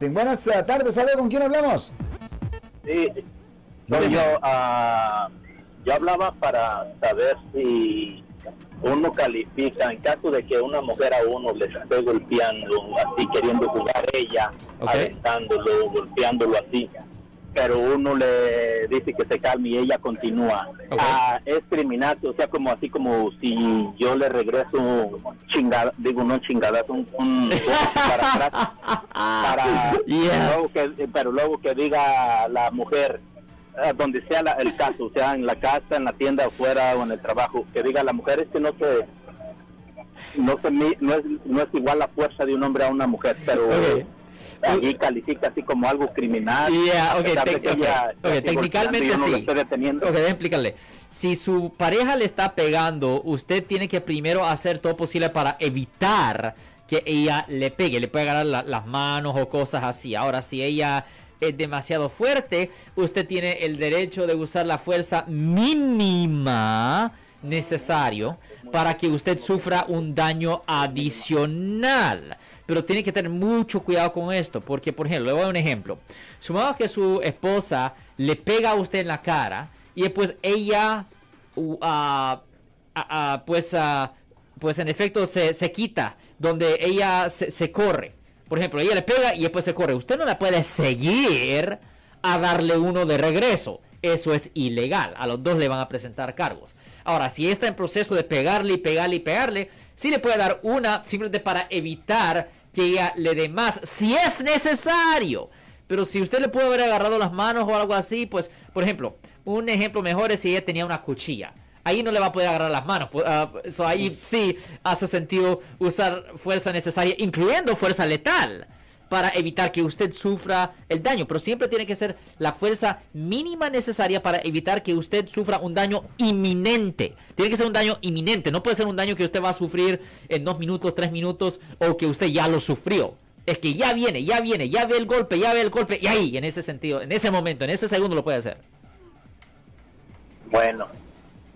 Buenas tardes, ¿sabe con quién hablamos? Sí, yo, ah, yo hablaba para saber si uno califica en caso de que una mujer a uno le esté golpeando, así queriendo jugar ella, Ok. aventándolo, golpeándolo así, pero uno le dice que se calme y ella continúa. Ok. Ah, es criminal, o sea, como así como si yo le regreso chingada, digo no chingadazo, un, un para atrás, Yes. luego que, pero luego que diga la mujer eh, donde sea la- el caso, sea en la casa, en la tienda, afuera o en el trabajo, que diga la mujer es que no se no se no es, no es igual la fuerza de un hombre a una mujer, pero Ok. allí califica así como algo criminal. Yeah, a ok, pesar de tec- que ok, ella ok, esté técnicamente no sí. explicarle. Si su pareja le está pegando, usted tiene que primero hacer todo posible para evitar que ella le pegue. Le puede agarrar la- las manos o cosas así. Ahora, si ella es demasiado fuerte, usted tiene el derecho de usar la fuerza mínima necesario para que usted sufra un daño adicional. Pero tiene que tener mucho cuidado con esto, porque por ejemplo, le voy a dar un ejemplo. Supongamos que su esposa le pega a usted en la cara y después ella, uh, ah, pues, pues en efecto se, se quita, donde ella se, se corre. Por ejemplo, ella le pega y después se corre. Usted no la puede seguir a darle uno de regreso. Eso es ilegal. A los dos le van a presentar cargos. Ahora, si está en proceso de pegarle y pegarle y pegarle, sí le puede dar una simplemente para evitar que ella le dé más, si es necesario. Pero si usted le puede haber agarrado las manos o algo así, pues, por ejemplo, un ejemplo mejor es si ella tenía una cuchilla. Ahí no le va a poder agarrar las manos. ah, so ahí sí hace sentido usar fuerza necesaria, incluyendo fuerza letal, para evitar que usted sufra el daño. Pero siempre tiene que ser la fuerza mínima necesaria para evitar que usted sufra un daño inminente. Tiene que ser un daño inminente. No puede ser un daño que usted va a sufrir en dos minutos, tres minutos o que usted ya lo sufrió. Es que ya viene, ya viene, ya ve el golpe, ya ve el golpe. Y ahí, en ese sentido, en ese momento, en ese segundo lo puede hacer. Bueno,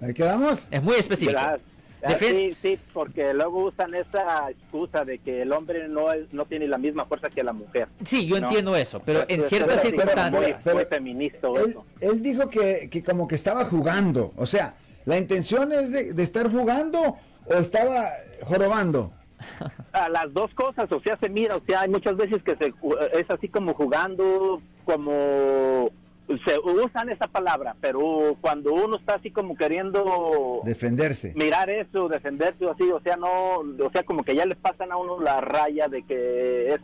¿Ahí quedamos? Es muy específico. Gracias. Ah, Sí, sí, porque luego usan esa excusa de que el hombre no es, no tiene la misma fuerza que la mujer. Sí, yo No. entiendo eso, pero en ciertas circunstancias... Muy, Pero- muy feminista Él, eso. él dijo que, que como que estaba jugando. O sea, ¿la intención es de, de estar jugando o estaba jorobando? A las dos cosas, o sea, se mira, o sea, hay muchas veces que se, es así como jugando, como se usan esa palabra, pero cuando uno está así como queriendo Defenderse. mirar eso, defenderse o así, o sea, no, o sea, como que ya le pasan a uno la raya de que es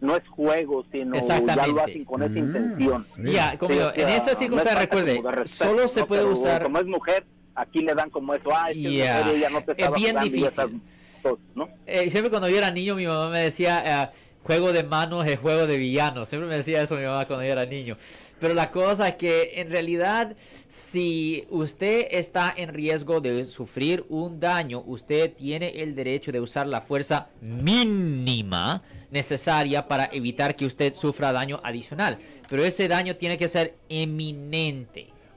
no es juego, sino ya lo hacen con esa Mm. intención. Ya, como Sí, digo, o sea, en esa circunstancia, recuerde, respeto, solo se ¿no? puede Pero usar... Como es mujer, aquí le dan como eso, ah, es que es Ya, mujer y ella no te es bien esas difícil. cosas, ¿no? Eh, siempre cuando yo era niño, mi mamá me decía, eh, juego de manos es juego de villanos. Siempre me decía eso mi mamá cuando yo era niño. Pero la cosa es que en realidad, si usted está en riesgo de sufrir un daño, usted tiene el derecho de usar la fuerza mínima necesaria para evitar que usted sufra daño adicional. Pero ese daño tiene que ser eminente.